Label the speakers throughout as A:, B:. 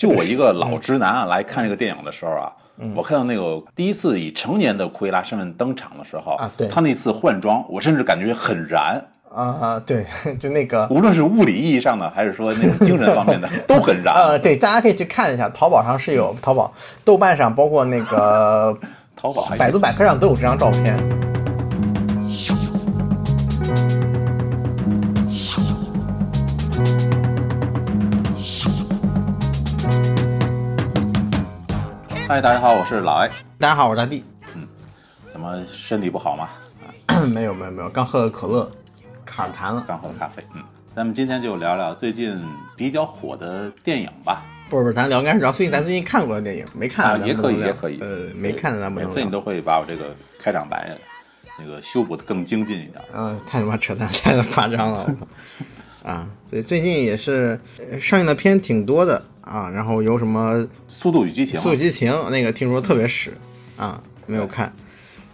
A: 就我一个老直男啊，来看这个电影的时候啊，
B: 嗯。
A: 我看到那个第一次以成年的库伊拉身份登场的时候
B: 啊对。
A: 他那次换装，我甚至感觉很燃，
B: 啊、对，就那个
A: 无论是物理意义上的，还是说那个精神方面的，都很燃。
B: 呃，对，大家可以去看一下，淘宝上是有，淘宝、豆瓣上，包括那个
A: 淘宝
B: 百度百科上都有这张照片。
A: 嗨，大家好，我是老 A。
B: 大家好，我是大 B。嗯。
A: 怎么身体不好吗？
B: 没有没有没有，刚喝了可乐，卡儿痰了。
A: 刚喝了咖啡。嗯，咱们今天就聊聊最近比较火的电影吧。
B: 不是不是，咱聊应该是聊最近咱最近看过的电影，没看
A: 啊，也可以，也可以。
B: 呃，没看的咱不。
A: 每次你都会把我这个开场白那个修补的更精进一点。
B: 嗯、太他妈扯淡，太夸张了。啊，所以最近也是呃上映的片挺多的啊，然后有什么《
A: 速度与激情》《
B: 速度与激情》那个听说特别屎啊，没有看。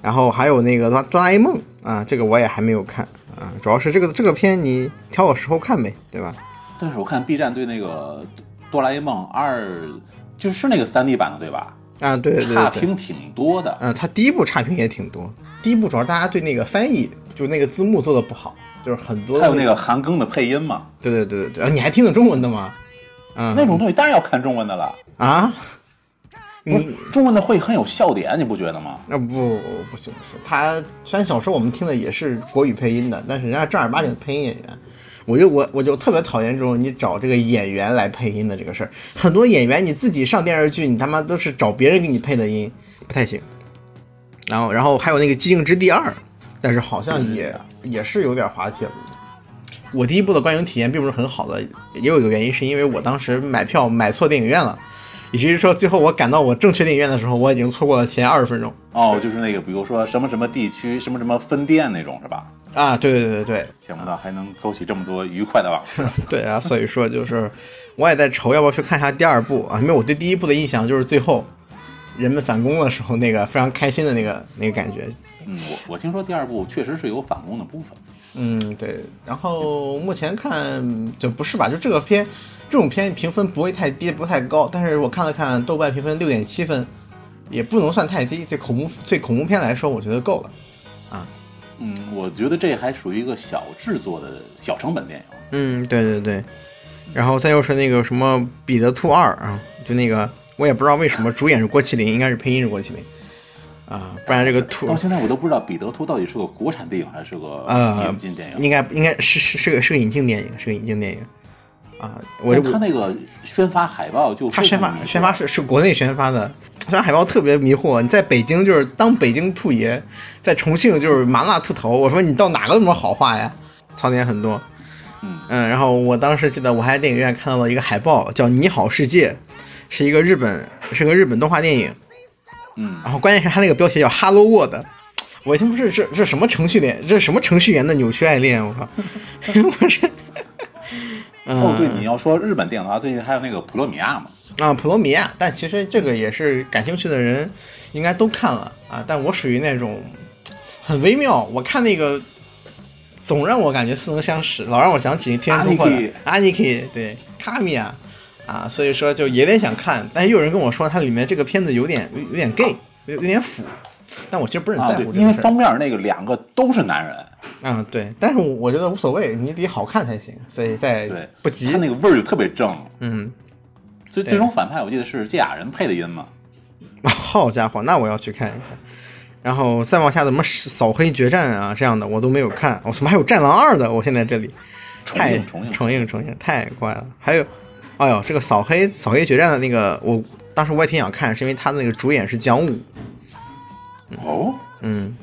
B: 然后还有那个抓抓 A 梦啊，这个我也还没有看啊。主要是这个这个片你挑个时候看呗，对吧？
A: 但是我看 B 站对那个《哆啦 A 梦二》就是是那个三 D 版的对吧？
B: 啊，对对对对对。
A: 差评挺多的。
B: 嗯，它第一部差评也挺多。第一部主要大家对那个翻译，就那个字幕做的不好，就是很多
A: 还有那个韩庚的配音嘛，
B: 对对对对对，啊，你还听得中文的吗？嗯，
A: 那种东西当然要看中文的了。
B: 啊，你
A: 中文的会很有笑点，你不觉得吗？
B: 啊不不行不行，他虽然小时候我们听的也是国语配音的，但是人家正儿八经的配音演员，我就我我就特别讨厌这种你找这个演员来配音的这个事儿。很多演员你自己上电视剧，你他妈都是找别人给你配的音，不太行。然后然后还有那个《寂静之地二》，但是好像也、也是有点滑铁卢。我第一部的观影体验并不是很好的，也有一个原因是因为我当时买票买错电影院了，以至于说最后我赶到我正确电影院的时候，我已经错过了前二十分钟。
A: 哦，就是那个，比如说什么什么地区、什么什么分店那种，是吧？
B: 啊，对对对对
A: 想不到还能勾起这么多愉快的往事。
B: 对啊，所以说就是我也在愁要不要去看一下第二部啊，因为我对第一部的印象就是最后人们反攻的时候那个非常开心的那个 那个感觉。
A: 嗯，我我听说第二部确实是有反攻的部分。
B: 嗯，对。然后目前看就不是吧，就这个片这种片评分不会太低，不太高，但是我看了看豆瓣评分六点七分，也不能算太低，对恐怖对恐怖片来说，我觉得够了。
A: 啊嗯，我觉得这还属于一个小制作的小成本电影。
B: 嗯，对对对，然后再又是那个什么《彼得兔二》啊，就那个我也不知道为什么主演是郭麒麟，应该是配音是郭麒麟啊，不然这个兔
A: 到现在我都不知道《彼得兔》到底是个国产电影还是个
B: 呃
A: 引进电影。
B: 应该应该是是是个是个引进电影，是个引进电影啊，我就
A: 但他那个宣发海报就
B: 他宣发宣发是是国内宣发的，宣发海报特别迷惑。你在北京就是当北京兔爷，在重庆就是麻辣兔头。我说你到哪个那么好话呀？槽点很多。
A: 嗯
B: 嗯，然后我当时记得我还在电影院看到了一个海报，叫《你好世界》，是一个日本是个日本动画电影。
A: 嗯，
B: 然后关键是它那个标题叫 Hello World，我一听不是这这什么程序员，这什么程序员的扭曲爱恋？我靠，不是。嗯、
A: 哦，对，你要说日本电影的话，最近还有那个《普罗米亚》嘛。
B: 啊，普罗米亚，但其实这个也是感兴趣的人应该都看了啊。但我属于那种很微妙，我看那个总让我感觉似曾相识，老让我想起《天空突破》的阿尼基，对卡米亚啊，所以说就有点想看，但是又有人跟我说它里面这个片子有点有有点 gay，有有点腐，但我其实不是很
A: 啊，
B: 在
A: 乎，因为。封面那个两个都是男人，
B: 嗯，对，但是我觉得无所谓，你得好看才行，所以在
A: 对，
B: 不急
A: 他，那个味儿就特别正。
B: 嗯，
A: 所
B: 以
A: 最终反派我记得是这俩人配的音嘛。
B: 好家伙，那我要去看一看。然后再往下怎么扫黑决战啊这样的我都没有看，我、怎么还有战狼二的？我现在这里
A: 重映重映
B: 重映太怪了。还有，哎呦，这个扫黑扫黑决战的那个，我当时我也挺想看，是因为他的那个主演是姜武，
A: 哦，
B: 嗯，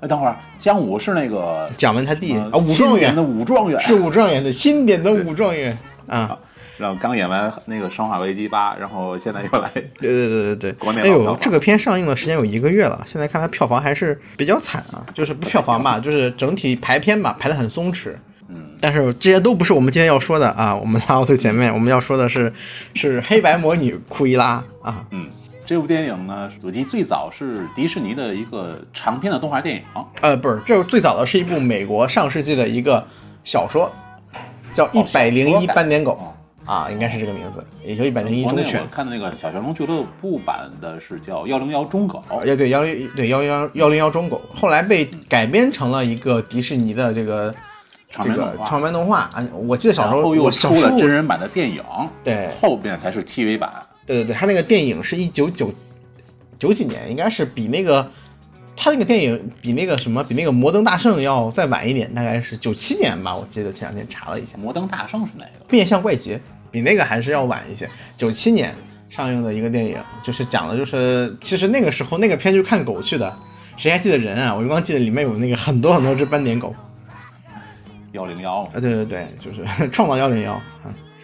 A: 哎，等会儿，姜武是那个
B: 蒋文他弟、
A: 呃
B: 啊，武状元。
A: 的武状元，
B: 是武状元的新点的武状元。啊。
A: 然后刚演完那个《生化危机八》，然后现在又来，
B: 对对对对对，
A: 国内
B: 哎呦，这个片上映的时间有一个月了，现在看它票房还是比较惨啊，就是不票房吧，就是整体排片吧排的很松弛。
A: 嗯，
B: 但是这些都不是我们今天要说的啊，我们拉到最前面，我们要说的是 是黑白魔女库伊拉啊，
A: 嗯，这部电影呢，我记得最早是迪士尼的一个长篇的动画电影，
B: 呃，不是，这最早的是一部美国上世纪的一个小说，叫《一百零一斑点狗》啊，应该是这个名字，也就一百零一忠犬。
A: 看的那个小玄龙俱乐部版的是叫幺零幺忠狗，
B: 要对幺零对幺零幺幺零幺中狗，后来被改编成了一个迪士尼的这个这个
A: 长篇动画
B: 长篇动画啊。我记得小时候
A: 然后又出了真人版的电影，
B: 对
A: 后边才是 TV 版。
B: 对对对，他那个电影是一九九九几年，应该是比那个他那个电影比那个什么比那个摩登大圣要再晚一点，大概是九七年吧，我记得前两天查了一下，
A: 摩登大圣是哪个？
B: 变相怪杰比那个还是要晚一些，九七年上映的一个电影，就是讲的就是其实那个时候那个片就看狗去的，谁还记得人啊？我就光记得里面有那个很多很多只斑点狗
A: 幺零幺，
B: 啊，对对对，就是 创造幺零幺啊，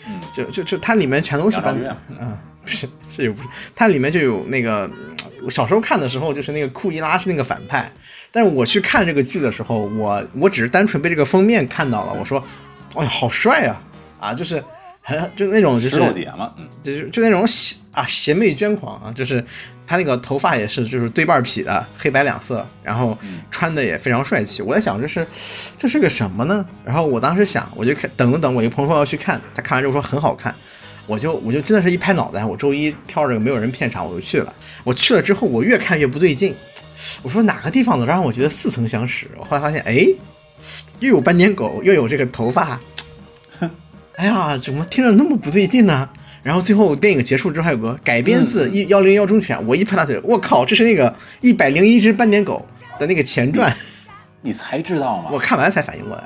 A: 嗯，
B: 就就就它里面全都是斑
A: 杨照月
B: 嗯，不是，这也不是，它里面就有那个，嗯我小时候看的时候，就是那个库伊拉是那个反派，但是我去看这个剧的时候，我我只是单纯被这个封面看到了，我说，哎呀，好帅啊，啊，就是很 就那种就是
A: 头姐嘛，嗯，
B: 就是就那种邪啊邪魅捐狂啊，就是他那个头发也是就是对半劈的，黑白两色，然后穿的也非常帅气。我在想这是这是个什么呢？然后我当时想，我就看等了等，我一个朋友说要去看，他看完之后说很好看。我就我就真的是一拍脑袋，我周一挑着没有人片场，我就去了。我去了之后，我越看越不对劲，我说哪个地方能让我觉得似曾相识？我后来发现，哎，又有斑点狗，又有这个头发，哎呀，怎么听着那么不对劲呢？然后最后电影结束之后，还有个改编自一幺零幺忠犬，我一拍大腿，我靠，这是那个一百零一只斑点狗的那个前传，
A: 你才知道吗？
B: 我看完才反应过来。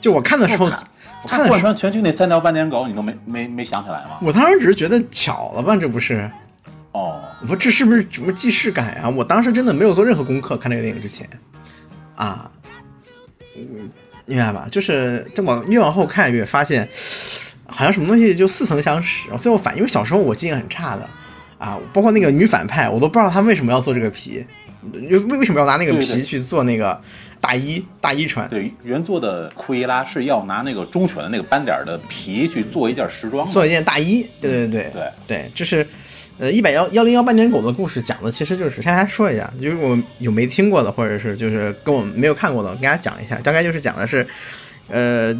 B: 就我看的时候，我看的时候，
A: 穿全剧那三条斑点狗，你都没没没想起来吗？
B: 我当时只是觉得巧了吧，这不是？
A: 哦，
B: 我说这是不是什么既视感呀、我当时真的没有做任何功课，看这个电影之前，啊，嗯，明白吧？就是这往越往后看越发现，好像什么东西就似曾相识。我最后反，因为小时候我记性很差的啊，包括那个女反派，我都不知道她为什么要做这个皮，为为什么要拿那个皮去做那个大衣大衣穿，
A: 对，原作的库伊拉是要拿那个忠犬的那个斑点的皮去做一件时装，
B: 做一件大衣。对对对
A: 对
B: 对，就是。呃，一百幺幺零幺斑点狗的故事讲的其实就是，先来说一下，就是我有没听过的，或者是就是跟我们没有看过的，我给大家讲一下。大概就是讲的是，呃，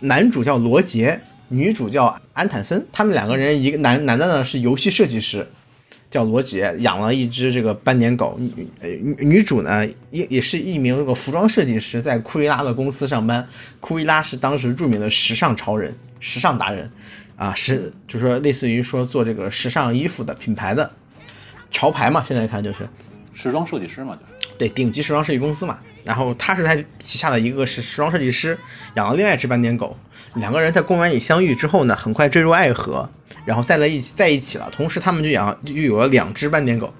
B: 男主叫罗杰，女主叫安坦森，他们两个人，一个男男的呢是游戏设计师，叫罗杰，养了一只这个斑点狗。女呃女主呢也也是一名这个服装设计师，在库伊拉的公司上班。库伊拉是当时著名的时尚潮人、时尚达人，啊，是就是说类似于说做这个时尚衣服的品牌的潮牌嘛，现在看就是
A: 时装设计师嘛，就是
B: 对顶级时装设计公司嘛。然后他是他旗下的一个时时装设计师，养了另外一只斑点狗，两个人在公园里相遇之后呢，很快坠入爱河，然后在了一起在一起了。同时他们就养又有了两只斑点狗。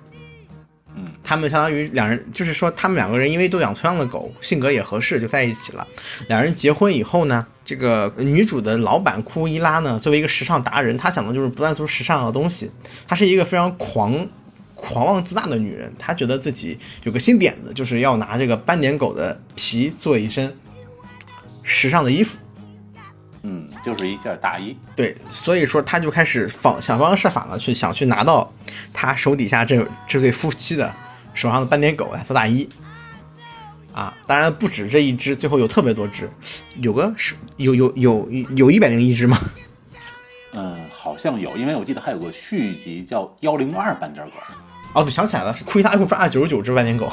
B: 他们相当于两人，就是说他们两个人因为都养同样的狗，性格也合适，就在一起了。两人结婚以后呢，这个女主的老板库伊拉呢，作为一个时尚达人，她想的就是不断做时尚的东西。她是一个非常狂、狂妄自大的女人，她觉得自己有个新点子，就是要拿这个斑点狗的皮做一身时尚的衣服。
A: 嗯，就是一件大衣，
B: 对，所以说他就开始方想方设法的去想去拿到他手底下这这对夫妻的手上的斑点狗来做大衣。啊，当然不止这一只，最后有特别多只，有个是有有有有一百零一只吗？
A: 嗯，好像有，因为我记得还有个续集叫幺零二斑点狗，
B: 哦，对，想起来了，是库伊拉一共抓了九十九只斑点狗，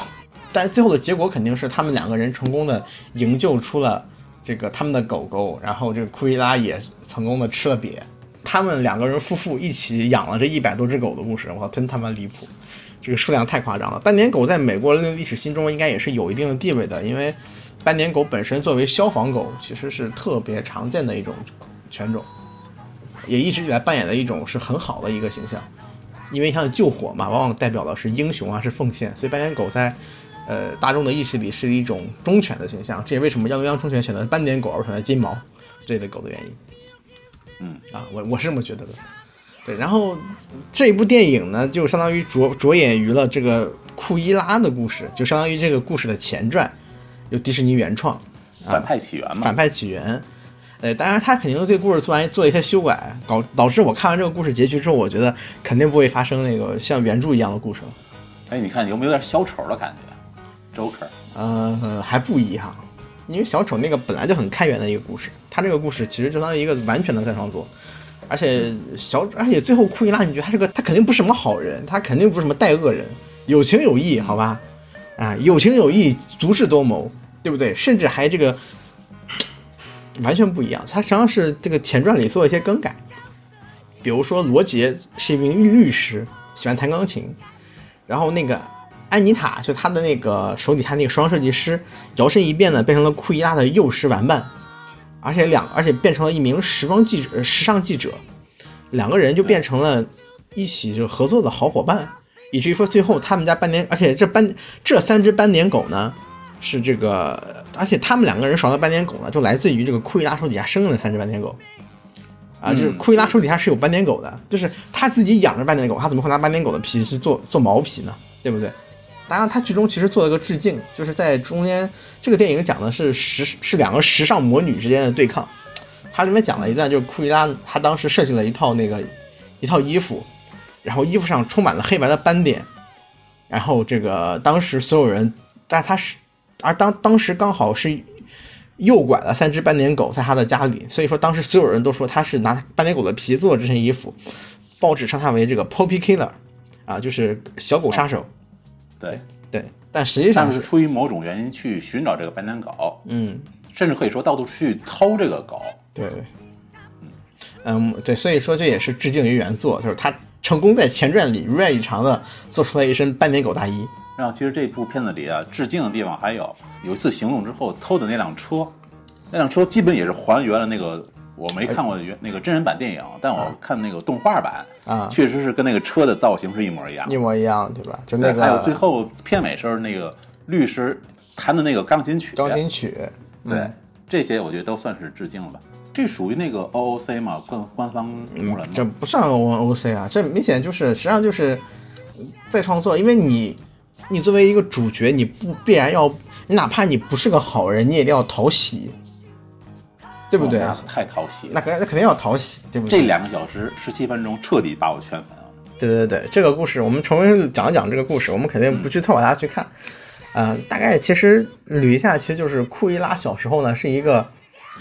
B: 但最后的结果肯定是他们两个人成功的营救出了这个他们的狗狗，然后这个库伊拉也成功的吃了瘪。他们两个人夫妇一起养了这一百多只狗的故事，我，真他妈离谱！这个数量太夸张了。斑点狗在美国人的历史心中应该也是有一定的地位的，因为斑点狗本身作为消防狗，其实是特别常见的一种犬种，也一直以来扮演的一种是很好的一个形象。因为像救火嘛，往往代表的是英雄啊，是奉献，所以斑点狗在呃大众的意识里是一种忠犬的形象。这也为什么幺零幺忠犬选择斑点狗而选择金毛这类狗的原因。
A: 嗯
B: 啊，我我是这么觉得的。对，然后这部电影呢，就相当于着着眼于了这个库伊拉的故事，就相当于这个故事的前传，由迪士尼原创，
A: 反派起源嘛
B: 反，派起源。呃，当然他肯定对故事做完做一些修改，搞导致我看完这个故事结局之后，我觉得肯定不会发生那个像原著一样的故事了。
A: 哎，你看有没有点小丑的感觉？Joker，
B: 呃，还不一样，因为小丑那个本来就很开源的一个故事，他这个故事其实就当于一个完全的再创作。而且小，而且最后库伊拉，你觉得他是个，他肯定不是什么好人，他肯定不是什么带恶人，有情有义，好吧？啊，有情有义，足智多谋，对不对？甚至还这个完全不一样，他实际上是这个前传里做了一些更改，比如说罗杰是一名律师，喜欢弹钢琴，然后那个安妮塔就她的那个手底下那个时装设计师，摇身一变呢，变成了库伊拉的幼师玩伴，而且两而且变成了一名时装记者、呃时尚记者，两个人就变成了一起就合作的好伙伴，以至于说最后他们家斑点，而且这斑这三只斑点狗呢。是这个，而且他们两个人耍的斑点狗呢，就来自于这个库伊拉手底下生的三只斑点狗，啊，就是库伊拉手底下是有斑点狗的，就是他自己养着斑点狗，他怎么会拿斑点狗的皮去做做毛皮呢？对不对？当然，他剧中其实做了一个致敬，就是在中间这个电影讲的是时是两个时尚魔女之间的对抗，它里面讲了一段，就是库伊拉她当时设计了一套那个一套衣服，然后衣服上充满了黑白的斑点，然后这个当时所有人，但他是。而当当时刚好是诱拐了三只斑点狗在他的家里，所以说当时所有人都说他是拿斑点狗的皮做的这身衣服，报纸称他为这个 Poppy Killer，啊，就是小狗杀手。
A: 对，
B: 对，但实际上
A: 是出于某种原因去寻找这个斑点狗，
B: 嗯，
A: 甚至可以说到处去偷这个狗。
B: 对，嗯，对，所以说这也是致敬于原作，就是他成功在前传里如愿以偿的做出了一身斑点狗大衣。
A: 然后其实这部片子里啊，致敬的地方还有有一次行动之后偷的那辆车，那辆车基本也是还原了那个我没看过原那个真人版电影，但我看那个动画版
B: 啊
A: 确实是跟那个车的造型是一模一样。
B: 一模一样，对吧？就那个
A: 还有最后片尾时候那个律师弹的那个钢琴曲，
B: 钢琴曲，
A: 对，这些我觉得都算是致敬了吧。这属于那个 OOC 嘛，官官方。
B: 这不算 O O C 啊，这明显就是实际上就是再创作，因为你你作为一个主角，你不必然要，你哪怕你不是个好人，你也一定要讨喜，对不对啊？
A: 哦那太讨喜。
B: 那肯那肯定要讨喜，对不对？
A: 这两个小时十七分钟彻底把我圈粉了。
B: 对对对，这个故事我们重新讲一讲这个故事，我们肯定不剧透，大家去看。嗯、大概其实捋一下，其实就是库伊拉小时候呢是一个，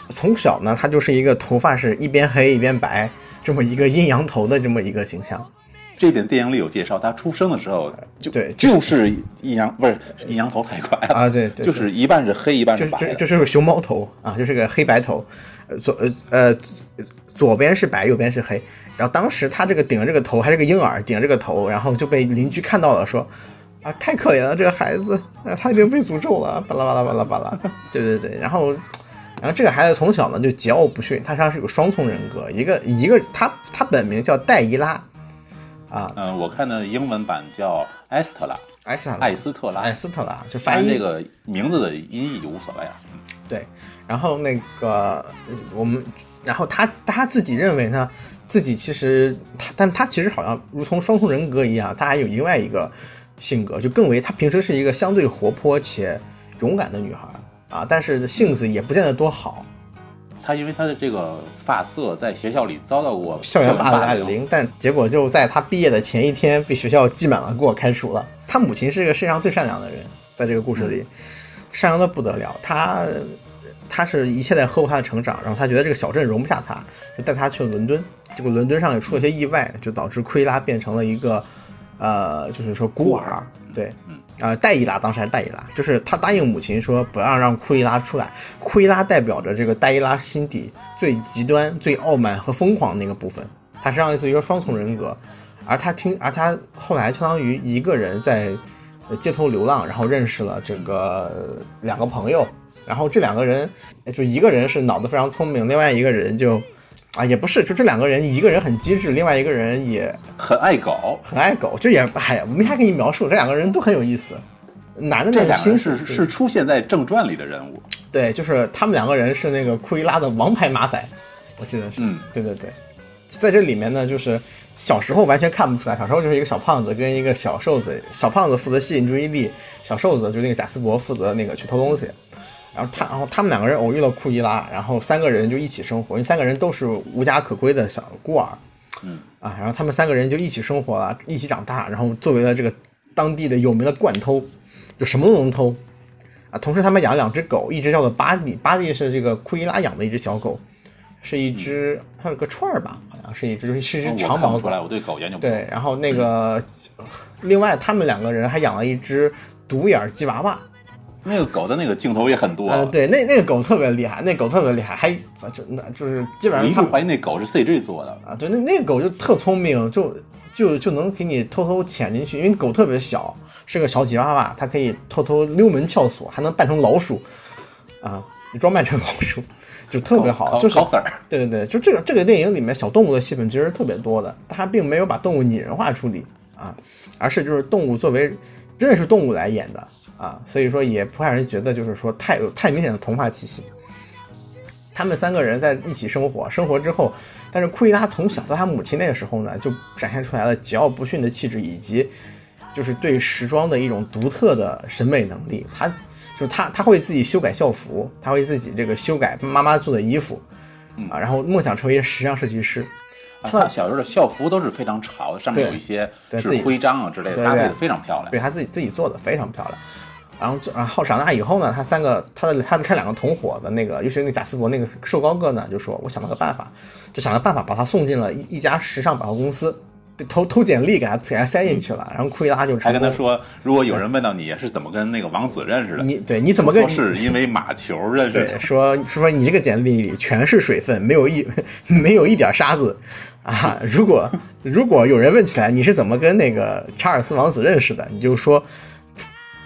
B: 从小呢他就是一个头发是一边黑一边白这么一个阴阳头的这么一个形象。
A: 这点电影里有介绍，他出生的时候就
B: 对
A: 就是阴阳不是阴阳头太快了
B: 啊对对
A: 就是一半是黑一半
B: 是
A: 白的。
B: 就就是个熊猫头啊，就是个黑白头，呃左呃呃左边是白，右边是黑。然后当时他这个顶着这个头还是个婴儿，顶着这个头，然后就被邻居看到了，说啊太可怜了这个孩子，啊他已经被诅咒了，巴拉巴拉巴拉巴拉。对对对，然后然后这个孩子从小呢就桀骜不驯，他实际上是有双重人格，一个一个他他本名叫戴伊拉啊，
A: 嗯，我看的英文版叫埃斯特拉，
B: 艾斯特拉。
A: 艾斯特拉，
B: 艾斯特拉就发音
A: 反正这个名字的音译就无所谓了。嗯。
B: 对，然后那个呃我们，然后他他自己认为呢，自己其实他，但他其实好像如同双重人格一样，他还有另外一个性格，就更为他平时是一个相对活泼且勇敢的女孩啊，但是性子也不见得多好，
A: 他因为他的这个发色在学校里遭到过
B: 校园霸
A: 霸
B: 凌，但结果就在他毕业的前一天被学校记满了给我，开除了。他母亲是个世界上最善良的人，在这个故事里，善良的不得了。他他是一切在呵护他的成长，然后他觉得这个小镇容不下他，就带他去了伦敦。结果伦敦上也出了些意外，就导致奎拉变成了一个呃，就是说孤儿。对，
A: 嗯
B: 啊、戴伊拉当时还是戴伊拉，就是他答应母亲说不要让库伊拉出来。库伊拉代表着这个戴伊拉心底最极端、最傲慢和疯狂那个部分，他实际上是一个双重人格。而他听，而他后来相当于一个人在街头流浪，然后认识了这个两个朋友，然后这两个人就一个人是脑子非常聪明，另外一个人就啊也不是，就这两个人一个人很机智，另外一个人也
A: 很爱搞。
B: 很爱狗，这也哎呀，没法给你描述，这两个人都很有意思。男的那个
A: 是是出现在正传里的人物，
B: 对，就是他们两个人是那个库伊拉的王牌马仔，我记得是，
A: 嗯
B: 对对对，在这里面呢，就是小时候完全看不出来，小时候就是一个小胖子跟一个小瘦子，小胖子负责吸引注意力，小瘦子就那个贾斯伯负责那个去偷东西。然后他，然后他们两个人偶遇了库伊拉，然后三个人就一起生活，因为三个人都是无家可归的小孤儿，
A: 嗯。
B: 啊，然后他们三个人就一起生活了，一起长大，然后作为了这个当地的有名的惯偷，就什么都能偷。啊。同时，他们养了两只狗，一只叫做巴蒂，巴蒂是这个库伊拉养的一只小狗，是一只它有个串儿吧，好像是一只是一只长毛狗。
A: 我对狗研究不
B: 对，然后那个，另外他们两个人还养了一只独眼吉娃娃。
A: 那个狗的那个镜头也很多。
B: 呃，对，那那个狗特别厉害，那狗特别厉害，还咋就那就是基本上他们
A: 度怀疑那狗是 CG 做的。
B: 啊，对，那那个狗就特聪明，就就就能给你偷偷潜进去，因为狗特别小，是个小吉娃娃，它可以偷偷溜门撬锁，还能扮成老鼠，啊，装扮成老鼠，就特别好，就是
A: 烤粉儿
B: 对对对，就这个这个电影里面小动物的戏份其实特别多的，它并没有把动物拟人化处理啊，而是就是动物作为真的是动物来演的啊，所以说也不让人觉得就是说太有太明显的童话气息。他们三个人在一起生活，生活之后，但是库伊拉从小在他母亲那个时候呢，就展现出来了桀骜不驯的气质，以及就是对时装的一种独特的审美能力。他就是他他会自己修改校服，他会自己这个修改妈妈做的衣服，
A: 嗯
B: 啊，然后梦想成为时尚设计师。
A: 啊他小时候的校服都是非常潮的，上面有一些
B: 对
A: 是徽章啊之类的，搭配的非常漂亮。
B: 对他自己自己做的非常漂亮。然后然后长大以后呢，他三个他的他的他两个同伙的那个，尤其是那贾斯伯那个瘦高个呢，就说我想了个办法，就想了办法把他送进了一一家时尚百货公司，投投简历给他给他塞进去了。然后库伊拉就
A: 还。跟他说，如果有人问到你是怎么跟那个王子认识的，
B: 你对你怎么跟
A: 说是因为马球认识
B: 对
A: 的。
B: 说说你这个简历里全是水分，没有一 没有一点沙子啊！如果如果有人问起来你是怎么跟那个查尔斯王子认识的，你就说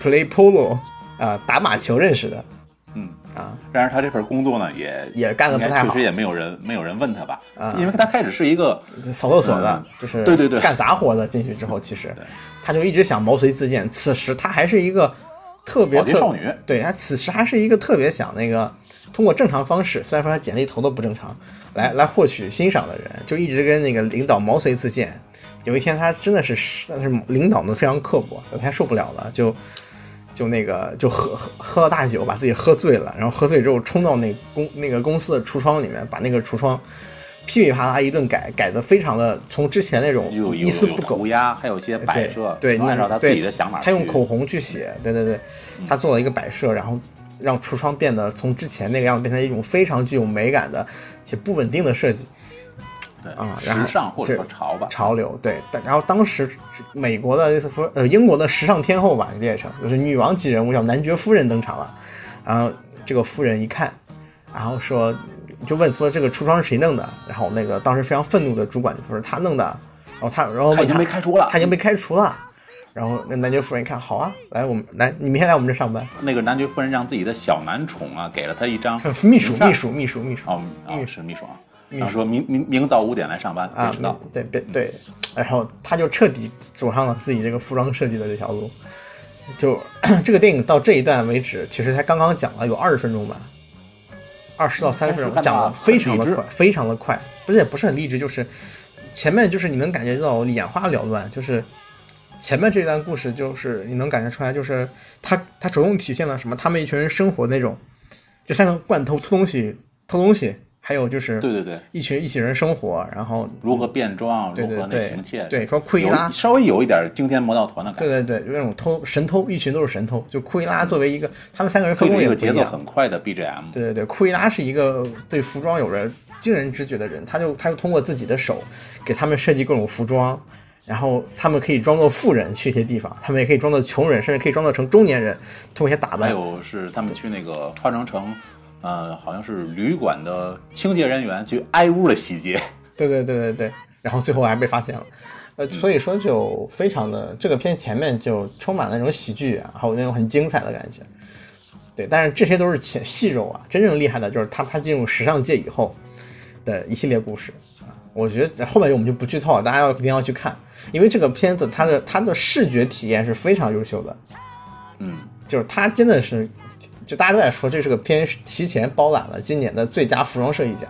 B: play polo 啊，打马球认识的
A: 嗯，
B: 啊。
A: 但是他这份工作呢，也
B: 也干的不太好
A: 应该确实也没有人没有人问他吧，
B: 啊
A: 因为他开始是一个
B: 扫厕所的
A: 嗯，
B: 就是
A: 对对对
B: 干杂活的。进去之后，其实
A: 对
B: 他就一直想毛遂自荐。此时他还是一个特别特
A: 少女
B: 对他此时还是一个特别想那个通过正常方式，虽然说他简历投的不正常，来来获取欣赏的人，就一直跟那个领导毛遂自荐。有一天他真的是，但是领导呢非常刻薄，有一天受不了了，就就那个就喝喝喝了大酒，把自己喝醉了，然后喝醉之后冲到那公那个公司的橱窗里面，把那个橱窗噼里啪啦一顿改，改的非常的从之前那种一丝不苟
A: 涂鸦，还有一些摆设，
B: 对，
A: 按照他
B: 对
A: 自己的想法。
B: 他用口红去写，对对对，他做了一个摆设，然后让橱窗变得从之前那个样子变成一种非常具有美感的且不稳定的设计。
A: 对
B: 啊然后
A: 时尚或者说潮吧，
B: 潮流，对。但然后当时美国的说呃英国的时尚天后吧，这也成就是女王级人物叫男爵夫人登场了。然后这个夫人一看，然后说就问说这个橱窗是谁弄的？然后那个当时非常愤怒的主管就说是他弄的。然后他然后问
A: 他已经被开除了
B: 他已经被开除了。然后那男爵夫人一看，好啊，来我们来，你明天来我们这上班。
A: 那个男爵夫人让自己的小男宠啊，给了他一张
B: 秘书，秘书，秘书，秘书
A: 哦哦
B: 秘
A: 书秘书啊，然后说明明明早五点来上班，别
B: 啊
A: 迟到。，
B: 对，别对，然后他就彻底走上了自己这个服装设计的这条路。就 这个电影到这一段为止，其实才刚刚讲了有二十分钟吧，二十到三十分钟，讲的非常的快，非常的快，不是也不是很励志，就是前面就是你能感觉到眼花缭乱，就是前面这段故事就是你能感觉出来，就是他他着重体现了什么？他们一群人生活那种，这三个罐头偷东西，偷东西，还有就是
A: 对对对，
B: 一群一起人生活，然后
A: 如何变装，如何那行窃，
B: 对说库伊拉
A: 稍微有一点惊天魔盗团的感觉，
B: 对对对，就那种偷神偷，一群都是神偷。就库伊拉作为一个，他们三个人分工
A: 一个节奏。很快的 BGM，
B: 对对对，库伊拉是一个对服装有着惊人直觉的人，他就他就通过自己的手给他们设计各种服装，然后他们可以装作富人去一些地方，他们也可以装作穷人，甚至可以装作成中年人，通过一些打扮还。
A: 有是他们去那个化妆成，呃，好像是旅馆的清洁人员去挨屋的洗劫，
B: 对对对对对，然后最后还被发现了。呃，所以说就非常的这个片前面就充满了那种喜剧啊，还有那种很精彩的感觉。对，但是这些都是浅细肉啊，真正厉害的就是他他进入时尚界以后的一系列故事啊。我觉得后面我们就不剧透了，大家要一定要去看，因为这个片子它的它的视觉体验是非常优秀的，
A: 嗯，
B: 就是它真的是，就大家都在说这是个片提前包揽了今年的最佳服装设计奖，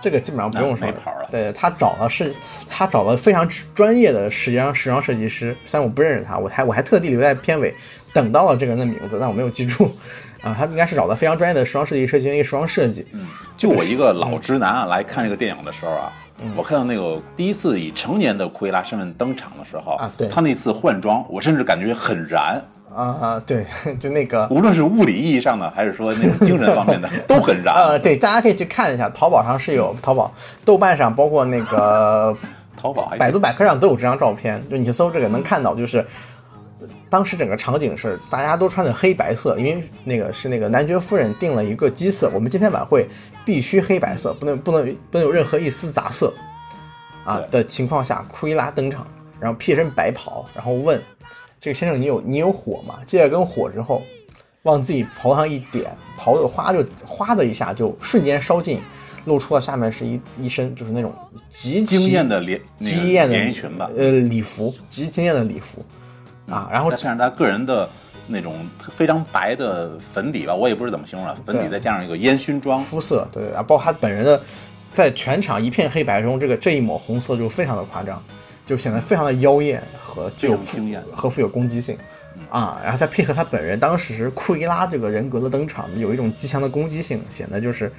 B: 这个基本上不用说
A: 跑了
B: 对他找了是，他找了非常专业的时装时装设计师，虽然我不认识他，我还我还特地留在片尾等到了这个人的名字，但我没有记住。啊，他应该是找了非常专业的时装设计师进行一个时装设计。
A: 嗯，就我一个老直男啊，来看这个电影的时候啊，
B: 嗯
A: 我看到那个第一次以成年的库伊拉身份登场的时候
B: 啊对
A: 他那次换装，我甚至感觉很燃，
B: 啊、对，就那个
A: 无论是物理意义上的，还是说那个精神方面的，都很燃。
B: 呃，对，大家可以去看一下，淘宝上是有，淘宝、豆瓣上，包括那个
A: 淘宝
B: 百度百科上都有这张照片，就你去搜这个能看到，就是当时整个场景是大家都穿的黑白色，因为那个是那个男爵夫人定了一个基色，我们今天晚会必须黑白色，不能不能不能有任何一丝杂色啊的情况下，库伊拉登场，然后披身白袍，然后问这个先生你有你有火吗？借了根火之后。往自己袍上一点，袍子哗就哗的一下就瞬间烧尽，露出了下面是一一身就是那种极
A: 惊艳的连那个
B: 惊艳的
A: 连衣裙吧，
B: 呃礼服，极惊艳的礼服啊，然后
A: 再加上他个人的那种非常白的粉底吧，我也不知道怎么形容了，粉底再加上一个烟熏妆，
B: 肤色，对对啊，包括他本人的，在全场一片黑白中，这个这一抹红色就非常的夸张，就显得非常的妖艳和具有
A: 非常惊艳
B: 和富有攻击性啊，然后再配合他本人当时库伊拉这个人格的登场，有一种极强的攻击性，显得就是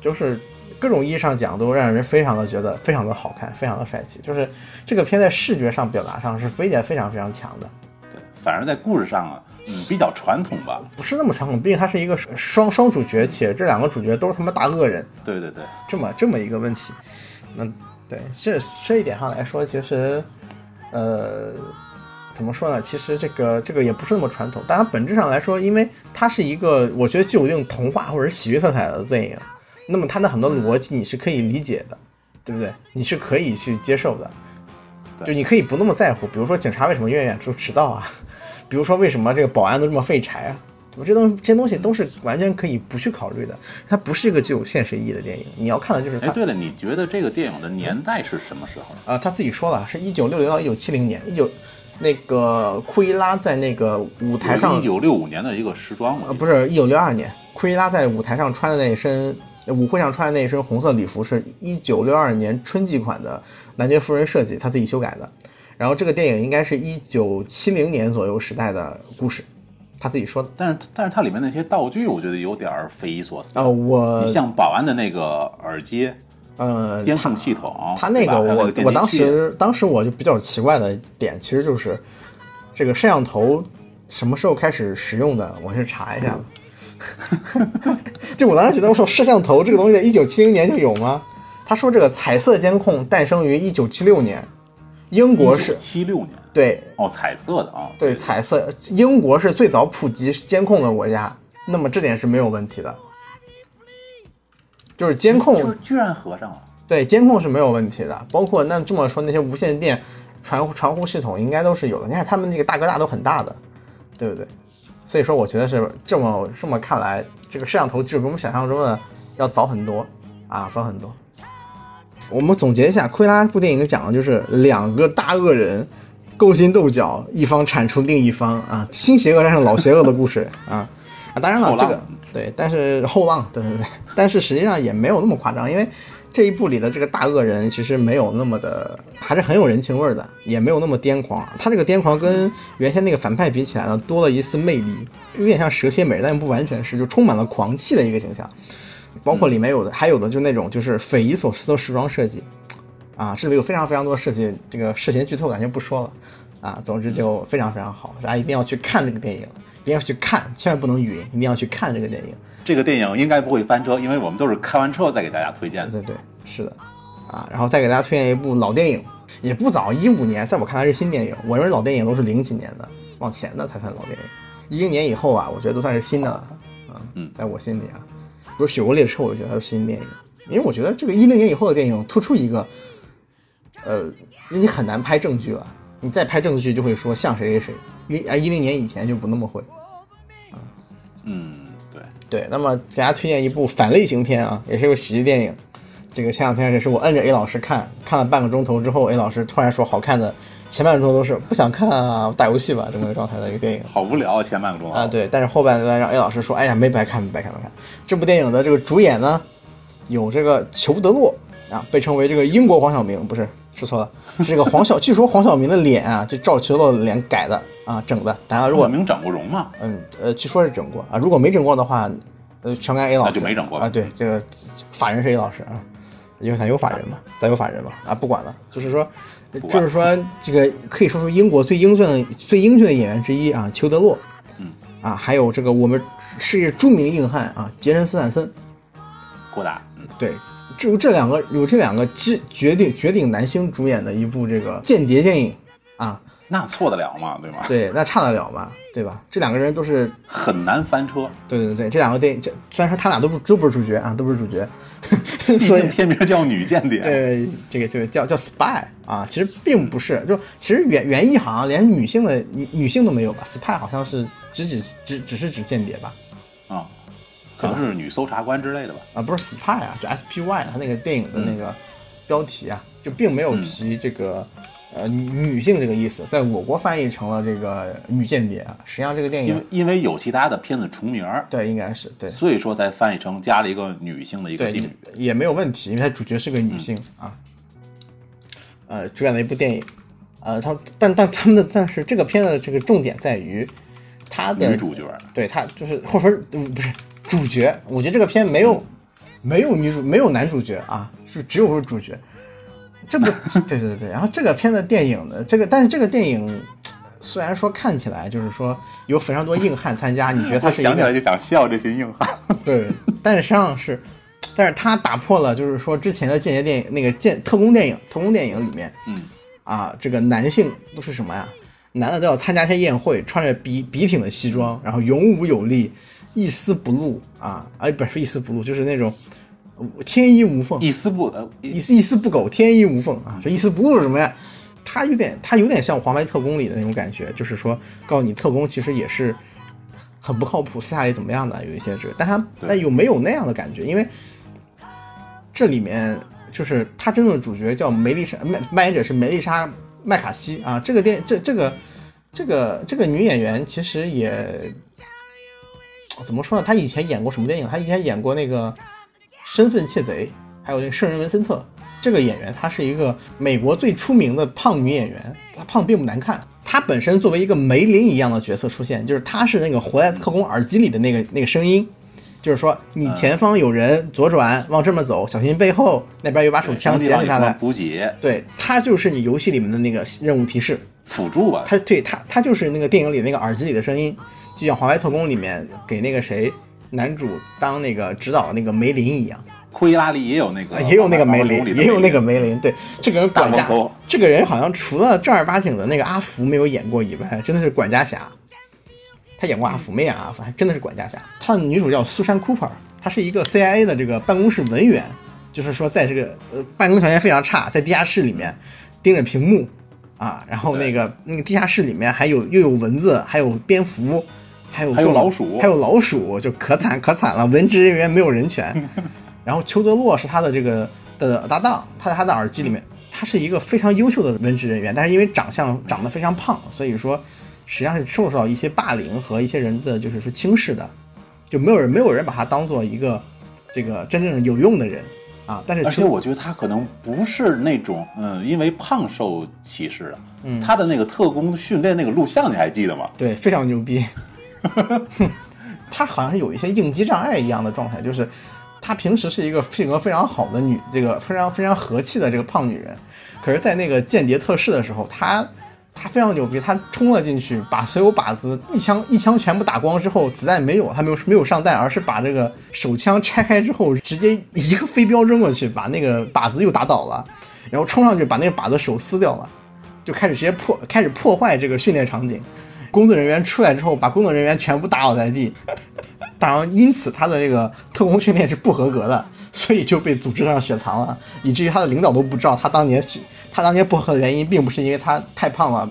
B: 就是各种意义上讲都让人非常的觉得非常的好看，非常的帅气，就是这个片在视觉上表达上是非常非常非常强的。
A: 对，反而在故事上啊，嗯，比较传统吧，
B: 不是那么传统，毕竟它是一个双双主角，且这两个主角都是他妈大恶人，
A: 对对对，
B: 这么这么一个问题。那对这这一点上来说，其实，呃，怎么说呢？其实这个这个也不是那么传统。当然，本质上来说，因为它是一个我觉得具有一定童话或者喜剧色彩的电影，那么它的很多逻辑你是可以理解的，对不对？你是可以去接受的，
A: 对
B: 就你可以不那么在乎。比如说警察为什么远远就迟到啊？比如说为什么这个保安都这么废柴啊？对吧？这东这些东西都是完全可以不去考虑的。它不是一个具有现实意义的电影，你要看的就是它
A: 哎，。对了，你觉得这个电影的年代是什么时候？
B: 啊，他自己说了，是一九六零到一九七零年，一九那个库伊拉在那个舞台上
A: 一，九六五年的一个时装，我
B: 呃，不是一九六二年，库伊拉在舞台上穿的那一身，呃舞会上穿的那一身红色礼服是一九六二年春季款的男爵夫人设计，他自己修改的。然后这个电影应该是一九七零年左右时代的故事，他自己说的。
A: 但是但是它里面那些道具，我觉得有点儿匪夷所思。
B: 呃，我
A: 你像保安的那个耳机、
B: 呃，
A: 监控系统，
B: 他那个我我当时当时我就比较奇怪的点，其实就是这个摄像头什么时候开始使用的，我去查一下吧。就我当时觉得，我说摄像头这个东西在一九七零年就有吗？他说这个彩色监控诞生于一九七六年，英国是
A: 七六年
B: 对
A: 哦，彩色的啊，
B: 对彩色，英国是最早普及监控的国家，那么这点是没有问题的，就是监控
A: 就是居然合上了。
B: 对，监控是没有问题的，包括那这么说，那些无线电传传呼系统应该都是有的。你看他们那个大哥大都很大的，对不对？所以说，我觉得是这么这么看来，这个摄像头技术比我们想象中的要早很多啊，早很多。我们总结一下，《奎拉》这部电影讲的就是两个大恶人勾心斗角，一方铲除另一方啊，新邪恶战胜老邪恶的故事 啊啊！当然了这个对，但是后浪，对对对，但是实际上也没有那么夸张，因为这一部里的这个大恶人其实没有那么的，还是很有人情味儿的，也没有那么癫狂。他这个癫狂跟原先那个反派比起来呢，多了一丝魅力，有点像蛇蝎美人，但不完全是，就充满了狂气的一个形象。包括里面有的，还有的就那种就是匪夷所思的时装设计，啊，这里有非常非常多的设计，这个涉嫌剧透，感觉不说了，啊，总之就非常非常好，大家一定要去看这个电影，一定要去看，千万不能晕，一定要去看这个电影。
A: 这个电影应该不会翻车，因为我们都是看完之后再给大家推荐的。
B: 对对对，是的，啊，然后再给大家推荐一部老电影，也不早，一五年，在我看来是新电影，我认为老电影都是零几年的往前的才算老电影，一零年以后啊，我觉得都算是新的了，啊，
A: 嗯
B: 在我心里啊，比如《雪国列车》，我就觉得它是新电影，因为我觉得这个一零年以后的电影突出一个，呃，你很难拍正剧了，你再拍正剧就会说像谁谁谁，一啊一零年以前就不那么会。
A: 嗯，对，
B: 对，那么给大家推荐一部反类型片啊，也是个喜剧电影。这个前两天也是我摁着 A 老师看，看了半个钟头之后，A 老师突然说好看的，前半个钟头都是不想看啊，打游戏吧这么一个状态的一个电影
A: 好无聊啊，前半个钟头
B: 啊。对，但是后半段让 A 老师说，哎呀，没白看，没白看，没白看。这部电影的这个主演呢，有这个裘德洛啊，被称为这个英国黄晓明，不是说错了，是这个黄晓，据说黄晓明的脸啊，就照裘德洛的脸改的啊，整的。大家如果
A: 明整过容嘛，
B: 嗯，呃，据说是整过啊，如果没整过的话，呃，全该 A 老师
A: 那就没整过
B: 啊。对，这个法人是 A 老师啊，因为他有法人嘛，咱有法人嘛啊，不管了，就是说，就是说这个可以说是英国最英俊的最英俊的演员之一啊，裘德洛，
A: 嗯，
B: 啊，还有这个我们世界著名硬汉啊，杰森斯坦森，
A: 郭达，嗯，
B: 对，就这两个有这两个之绝顶绝顶男星主演的一部这个间谍电影啊，
A: 那错得了吗？对吗？
B: 对，那差得了吗？对吧？这两个人都是，
A: 很难翻车，
B: 对对对，这两个电影，这虽然说他俩都不都不是主角啊，都不是主角，所以
A: 片名叫女间谍，
B: 对，这个这个叫叫 spy 啊，其实并不是，就其实原原意好像连女性的女女性都没有吧，spy 好像是只只只只是指间谍吧，
A: 啊，可能是女搜查官之类的吧。
B: 啊，不是 spy 啊，就 spy，他那个电影的那个标题啊，就并没有提这个、呃女女性这个意思，在我国翻译成了这个女间谍啊，实际上这个电影
A: 因为有其他的片子重名儿，
B: 对应该是对
A: 所以说才翻译成加了一个女性的一个
B: 对
A: 定语。
B: 也没有问题，因为它主角是个女性、啊，呃，主演的一部电影，呃，他但但他们的但是这个片子的这个重点在于他的
A: 女主角，
B: 对他就是或者说嗯不是主角，我觉得这个片没有、没有女主没有男主角啊，是只有主角。这不对 对对对，然后这个片的电影呢，这个但是这个电影虽然说看起来就是说有非常多硬汉参加，你觉得
A: 他
B: 是
A: 想起来就想笑这群硬汉。
B: 对，但是实际上是，但是他打破了就是说之前的间谍电影那个间特工电影特工电影里面
A: 嗯，
B: 啊，这个男性都是什么呀？男的都要参加一些宴会，穿着笔笔挺的西装，然后勇武有力，一丝不露啊，哎，不是一丝不露，就是那种呃天衣无缝，
A: 一丝不呃，
B: 一丝一丝不苟，天衣无缝啊！这一丝不露是什么呀？他有点，他有点像《黄白特工》里的那种感觉，就是说，告诉你特工其实也是很不靠谱，私下里怎么样的，有一些这个，但他
A: 对
B: 但又没有那样的感觉，因为这里面就是他真正的主角叫梅丽莎，麦扮演者是梅丽莎麦卡锡啊。这个电这这个这个这个女演员其实也怎么说呢？他以前演过什么电影？他以前演过那个《身份窃贼》，还有那个《圣人文森特》。这个演员她是一个美国最出名的胖女演员，她胖并不难看。她本身作为一个梅林一样的角色出现，就是她是那个活在特工耳机里的那个那个声音，就是说你前方有人，左转往这么走，小心背后那边有把手枪
A: 地方有什么
B: 点你下来。
A: 补给
B: 对，她就是你游戏里面的那个任务提示。
A: 辅助吧？
B: 他对他他就是那个电影里那个耳机里的声音，就像《华为特工》里面给那个谁男主当那个指导的那个梅林一样，
A: 库伊拉里也有那个，
B: 啊也有那个梅林，也有那个
A: 梅
B: 梅林。对，这个人管家这个人好像除了正儿八经的那个阿福没有演过以外，真的是管家侠。他演过阿福没演阿福，还真的是管家侠。他的女主叫苏珊·库珀，她是一个 CIA 的这个办公室文员，就是说在这个呃办公条件非常差，在地下室里面盯着屏幕啊，然后那个那个地下室里面还有又有蚊子，还有蝙蝠，还有
A: 还有老鼠
B: 还有老鼠，就可惨可惨了，文职人员没有人权。然后裘德洛是他的这个的搭档，他在他的耳机里面，他是一个非常优秀的文职人员，但是因为长相长得非常胖，所以说实际上是受到一些霸凌和一些人的就是说轻视的，就没有人没有人把他当做一个这个真正有用的人啊。但是
A: 而且我觉得他可能不是那种嗯，因为胖受歧视的。
B: 嗯
A: 他的那个特工训练那个录像你还记得吗？
B: 对，非常牛逼。她好像有一些应激障碍一样的状态，就是她平时是一个性格非常好的女，这个非常非常和气的这个胖女人，可是，在那个间谍测试的时候，她她非常牛逼，她冲了进去，把所有靶子一枪一枪全部打光之后，子弹没有，她没有没有上弹，而是把这个手枪拆开之后，直接一个飞镖扔过去，把那个靶子又打倒了，然后冲上去把那个靶子手撕掉了。就开始直接破开始破坏这个训练场景。工作人员出来之后，把工作人员全部打倒在地。当然，因此他的这个特工训练是不合格的，所以就被组织上雪藏了，以至于他的领导都不知道他当年他当年不合格的原因，并不是因为他太胖了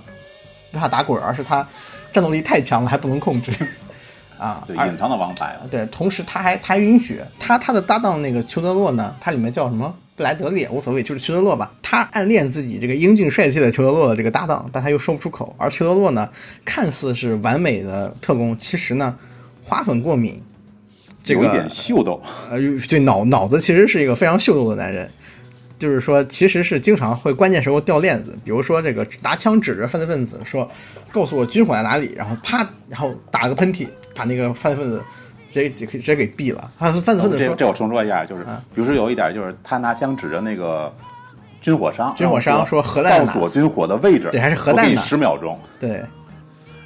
B: 不怕打滚，而是他战斗力太强了还不能控制。啊，
A: 对，隐藏的王牌。
B: 对，同时他还他还允许他他的搭档那个裘德洛呢，他里面叫什么布莱德利也无所谓，就是裘德洛吧。他暗恋自己这个英俊帅气的裘德洛的这个搭档，但他又说不出口。而裘德洛呢，看似是完美的特工，其实呢花粉过敏，这个
A: 有一点秀逗，
B: 呃，对脑脑子其实是一个非常秀逗的男人，就是说其实是经常会关键时候掉链子，比如说这个拿枪指着犯罪分子说，告诉我军火在哪里，然后啪，然后打个喷嚏，把那个犯罪分子直接直接给毙了。他犯罪分子说，
A: 这这我重说一下，就是
B: 啊
A: 比如说有一点就是他拿枪指着那个军火商，
B: 军火商说核弹呢
A: 告诉我军火的位置，
B: 对还是核弹
A: 我给你
B: 呢
A: 十秒钟。
B: 对，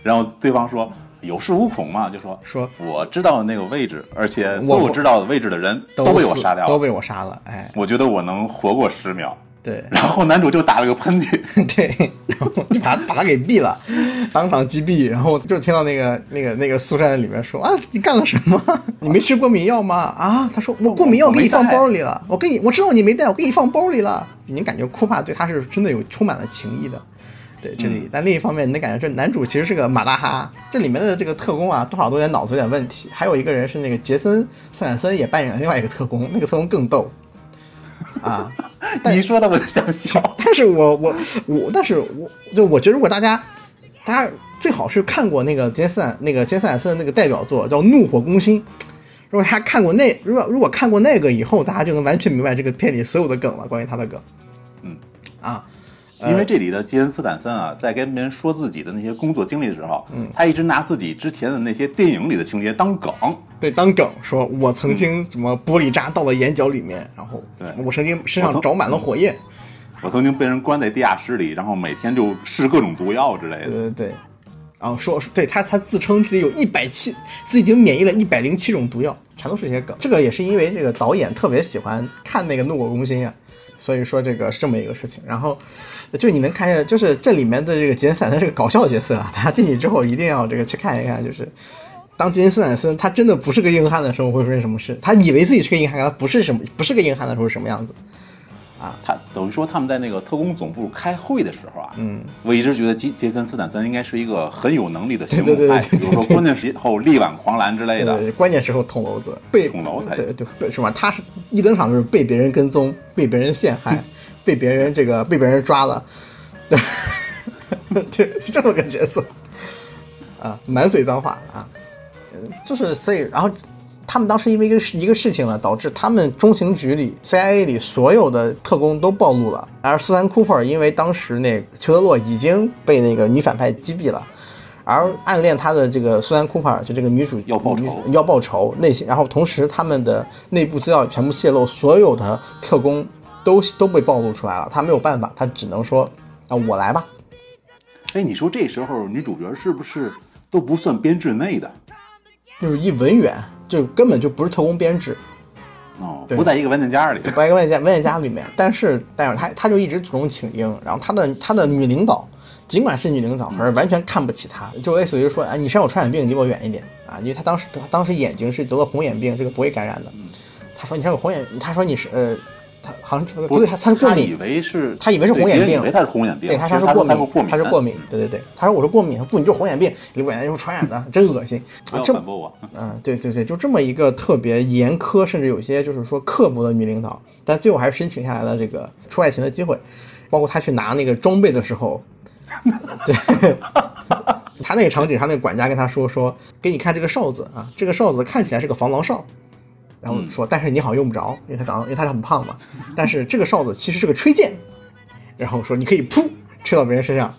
A: 然后对方说有恃无恐嘛，就说
B: 说
A: 我知道那个位置，而且
B: 我
A: 所有知道的位置的人都被我杀掉了。
B: 都被我杀了。哎，
A: 我觉得我能活过十秒。
B: 对
A: 然后男主就打了个喷嚏，
B: 对，然后就把他把他给毙了，当场击毙。然后就听到那个那个那个宿舍里面说啊，你干了什么？你没吃过敏药吗？啊，他说我过敏药给你放包里了，我给你，我知道你没带，我给你放包里了。你感觉库帕对他是真的有充满了情谊的。对，这里，但另一方面，你能感觉这男主其实是个马大哈，这里面的这个特工啊，多少都有点脑子有点问题。还有一个人是那个杰森·斯坦森也扮演了另外一个特工，那个特工更逗啊。
A: 你说的我就想笑。
B: 但是我我我，但是我就我觉得，如果大家大家最好是看过那个杰森那个杰森·斯坦森的那个代表作叫《怒火攻心》，如果大家看过那如果如果看过那个以后，大家就能完全明白这个片里所有的梗了，关于他的梗。
A: 嗯
B: 啊，
A: 因为这里的杰森斯坦森啊，在跟别人说自己的那些工作经历的时候，
B: 嗯
A: 他一直拿自己之前的那些电影里的情节当梗。
B: 对，当梗说，我曾经什么玻璃渣到了眼角里面，然后
A: 对
B: 我曾经身上着满了火焰，
A: 我曾经被人关在地下室里，然后每天就试各种毒药之类的。
B: 对对对，然后说对他他自称自己有一百七，自己已经免疫了一百零七种毒药，全都是这些梗。这个也是因为这个导演特别喜欢看那个《怒火攻心》啊，所以说这个是这么一个事情。然后就你能看一下，就是这里面的这个杰森斯坦森是个搞笑角色啊，大家进去之后一定要这个去看一看，就是。当杰森斯坦森他真的不是个硬汉的时候会发生什么事？他以为自己是个硬汉，他不是什么不是个硬汉的时候是什么样子？
A: 他等于说他们在那个特工总部开会的时候啊，
B: 嗯，
A: 我一直觉得杰杰森斯坦森应该是一个很有能力的行动派，
B: 对对对
A: 比如说关键时候力挽狂澜之类的。
B: 对，关键时候捅娄子，被
A: 捅娄子
B: 对对对，是吧？他是一登场就是被别人跟踪，被别人陷害，被别人这个被别人抓了，对，就是这么个角色啊，满嘴脏话啊，嗯，就是所以，然后他们当时因为一个事一个事情呢，导致他们中情局里 CIA 里所有的特工都暴露了，而苏珊·库珀因为当时那裘德洛已经被那个女反派击毙了。而暗恋他的这个苏珊·库珀，就这个女主
A: 要报仇
B: 要报仇内心，然后同时他们的内部资料全部泄露，所有的特工都都被暴露出来了，他没有办法，他只能说啊我来吧，
A: 哎，你说这时候女主角是不是都不算编制内的？
B: 就是一文员，就根本就不是特工编制，
A: 哦，不在一个文件夹里。
B: 不在一个文件夹文件夹里面，但是但是他他就一直主动请缨，然后他的他的女领导。尽管是女领导，可是完全看不起他，就类似于说，哎，你身上有传染病，你离我远一点啊！因为他当时他当时眼睛是得了红眼病，这个不会感染的。他说你身上有红眼，他说你是呃，他好像不对，他他是过敏，
A: 他以为是
B: 他以为是红眼病，
A: 以为他是红眼病，
B: 对，他说过敏，
A: 过敏，
B: 他是过敏，对对对，他说我是过敏，不，你就是红眼病，离我远点，就是传染的，真恶心 啊！这
A: 反驳我。
B: 嗯，对对对，就这么一个特别严苛，甚至有些就是说刻薄的女领导，但最后还是申请下来了这个出外勤的机会，包括他去拿那个装备的时候，对，他那个场景，他那个管家跟他说说，给你看这个哨子啊，这个哨子看起来是个防狼哨，然后说，但是你好像用不着，因为他长，因为他是很胖嘛，但是这个哨子其实是个吹箭，然后说你可以噗吹到别人身上。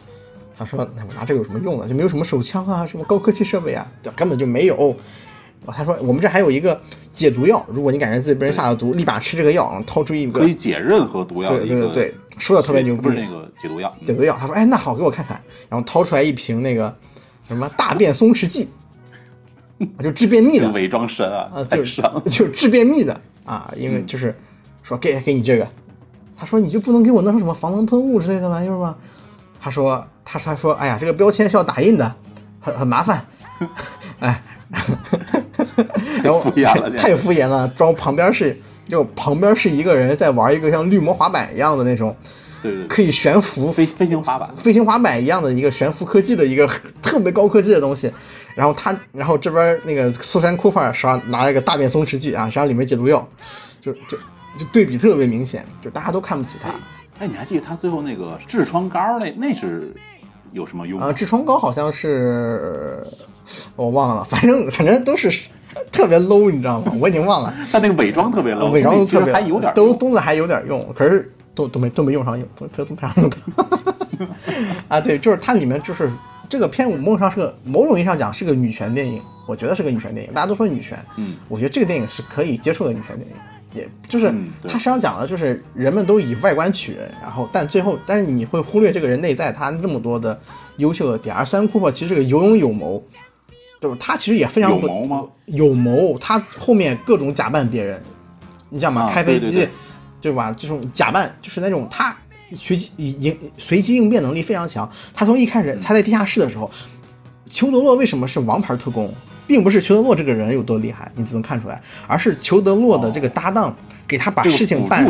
B: 他说：“那我拿这个有什么用呢？就没有什么手枪啊，什么高科技设备啊，就根本就没有。”他说：“我们这还有一个解毒药，如果你感觉自己被人下了毒，立马吃这个药，然后掏出一个
A: 可以解任何毒药的
B: 对
A: 一个，
B: 对对对，说的特别牛逼，
A: 不是那个解毒药，
B: 解毒药。他说：“哎，那好，给我看看。”然后掏出来一瓶那个什么大便松弛剂，就治便秘的。
A: 伪装神啊
B: 啊，，就是。就是治便秘的啊，因为就是说给给你这个，他说你就不能给我弄成什么防狼喷雾之类的玩意儿吗？他说他他说哎呀，这个标签是要打印的，很很麻烦，哎，然后
A: 敷衍了
B: 太敷衍了，装旁边是就旁边是一个人在玩一个像绿魔滑板一样的那种，
A: 对
B: 可以悬浮
A: 飞飞行滑板，
B: 飞行滑板一样的一个悬浮科技的一个特别高科技的东西，然后他，然后这边那个苏珊库珀手上拿了一个大便松弛剂啊，实际上里面解毒药，就就就对比特别明显，就大家都看不起他
A: 哎，你还记得他最后那个痔疮膏那那是有什么用？
B: 啊。痔疮膏好像是我忘了，反正反正都是特别 low，你知道吗？我已经忘了，
A: 但那个伪装特别 low，
B: 伪装特别
A: 还有点用
B: 都东子还有点用，可是都都没都没用上用，都都都没上用的 啊。对，就是它里面就是这个片，某种上是个某种意义上讲是个女权电影，我觉得是个女权电影，大家都说女权，
A: 嗯，
B: 我觉得这个电影是可以接受的女权电影。也就是它实际上讲的就是人们都以外观取人，然后但最后但是你会忽略这个人内在他那么多的优秀的点，而三库珀其实是个有勇有谋，就是他其实也非常
A: 有谋吗？
B: 有谋，他后面各种假扮别人，你知道吗？
A: 啊
B: 开飞机，
A: 对对对
B: 吧？这种假扮就是那种他随机应随机应变能力非常强。他从一开始他在地下室的时候，裘德洛为什么是王牌特工，并不是裘德洛这个人有多厉害，你只能看出来，而是裘德洛的这个搭档给他把事情办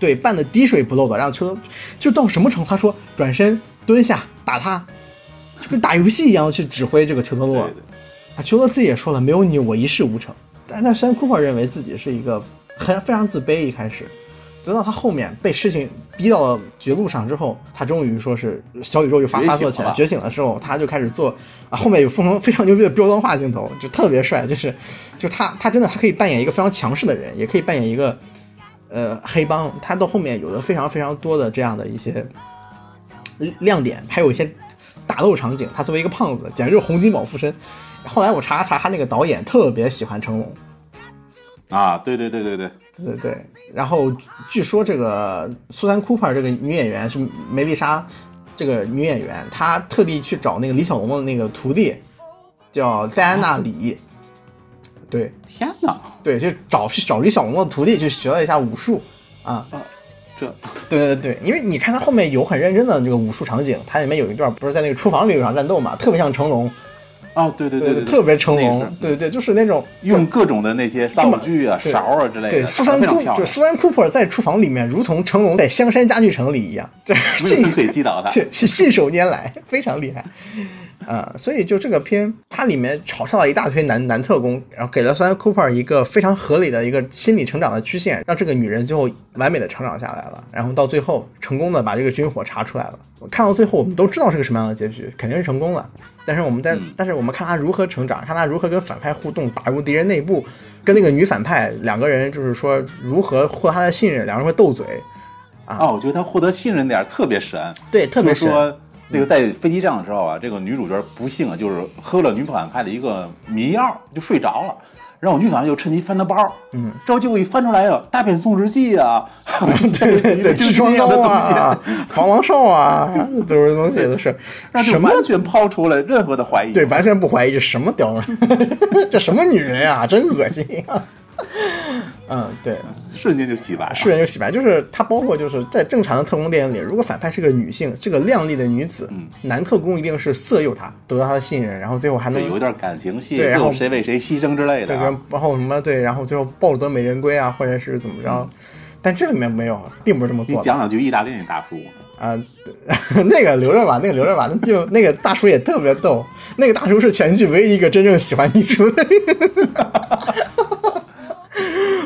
B: 对，办的滴水不漏的，让裘德就到什么程度？他说转身蹲下打他，就跟打游戏一样去指挥这个裘德洛。
A: 对对
B: 啊，裘德自己也说了，没有你我一事无成。但但山库珀认为自己是一个很非常自卑，一开始，直到他后面被事情逼到了绝路上之后，他终于说是小宇宙又发发作起来，觉醒了之后，他就开始做啊，后面有非常非常牛逼的标装化镜头，就特别帅，就是就他他真的他可以扮演一个非常强势的人，也可以扮演一个呃黑帮，他到后面有了非常非常多的这样的一些亮点，还有一些打斗场景。他作为一个胖子，简直就是洪金宝附身。后来我查查，他那个导演特别喜欢成龙，
A: 啊，对对对对对，
B: 对对对。然后据说这个苏珊·库珀这个女演员是梅丽莎，这个女演员，她特地去找那个李小龙的那个徒弟，叫戴安娜·李。对
A: 天哪，
B: 对，就找去找李小龙的徒弟去学了一下武术啊。
A: 这
B: 对对对，因为你看他后面有很认真的这个武术场景，它里面有一段不是在那个厨房里有场战斗嘛，特别像成龙，
A: 哦，对对对对，
B: 特别成龙对对，就是那种
A: 用各种的那些道具啊、勺啊之类的，
B: 对，苏珊库就苏珊库珀在厨房里面，如同成龙在香山家具城里一样，
A: 对
B: 信
A: 人可以击倒他。
B: 对是信手拈来，非常厉害。啊、所以就这个片，它里面嘲笑了一大堆男男特工，然后给了三 Cooper 一个非常合理的一个心理成长的曲线，让这个女人最后完美的成长下来了，然后到最后成功的把这个军火查出来了。我看到最后，我们都知道是个什么样的结局，肯定是成功了。但是我们在，
A: 嗯
B: 但是我们看他如何成长，看他如何跟反派互动，打入敌人内部，跟那个女反派两个人就是说如何获得他的信任，两个人会斗嘴，
A: 啊，我觉得他获得信任点特别神，
B: 对，特别神
A: 就是说那个在飞机上的时候啊，这个女主角不幸啊，就是喝了女反派的一个迷药，就睡着了。然后女反派就趁机翻她包，
B: 嗯，
A: 这结果一翻出来了，大便松弛剂啊，
B: 对对对，痔疮膏
A: 的东
B: 啊，防狼哨啊，都是东西都是
A: 让
B: 什么？
A: 完全抛出了任何的怀疑。
B: 对，完全不怀疑这什么屌人，这什么女人呀、真恶心啊！嗯，对，
A: 瞬间就洗白。
B: 瞬间就洗白。就是它包括就是在正常的特工电影里，如果反派是个女性，是个靓丽的女子，
A: 嗯
B: 男特工一定是色诱她，得到她的信任，然后最后还能，
A: 有一段感情戏，
B: 对然后
A: 谁为谁牺牲之类，的啊。
B: 然后什么对，然后最后抱得美人归啊，或者是怎么着。但这里面没有，并不是这么
A: 你
B: 做你。
A: 讲两句意大利那大叔，
B: 啊、那个留着吧，那个留着吧，那就那个大叔也特别逗，那个大叔是全剧唯一一个真正喜欢女主的人。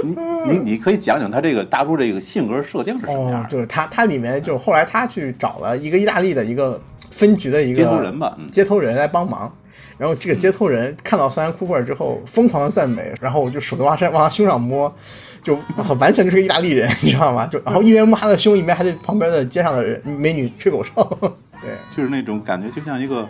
A: 你你你可以讲讲他这个大叔这个性格设定是什么样
B: 哦，就是他，他里面就后来他去找了一个意大利的一个分局的一个
A: 接头人吧嗯
B: 接头人来帮忙。然后这个接头人看到桑安库珀之后，疯狂的赞美，然后就手就往身往他胸上摸，就我操，完全就是个意大利人，你知道吗？就然后一边摸他的胸，一边还在旁边的街上的人美女吹口哨。对，
A: 就是那种感觉，就像一个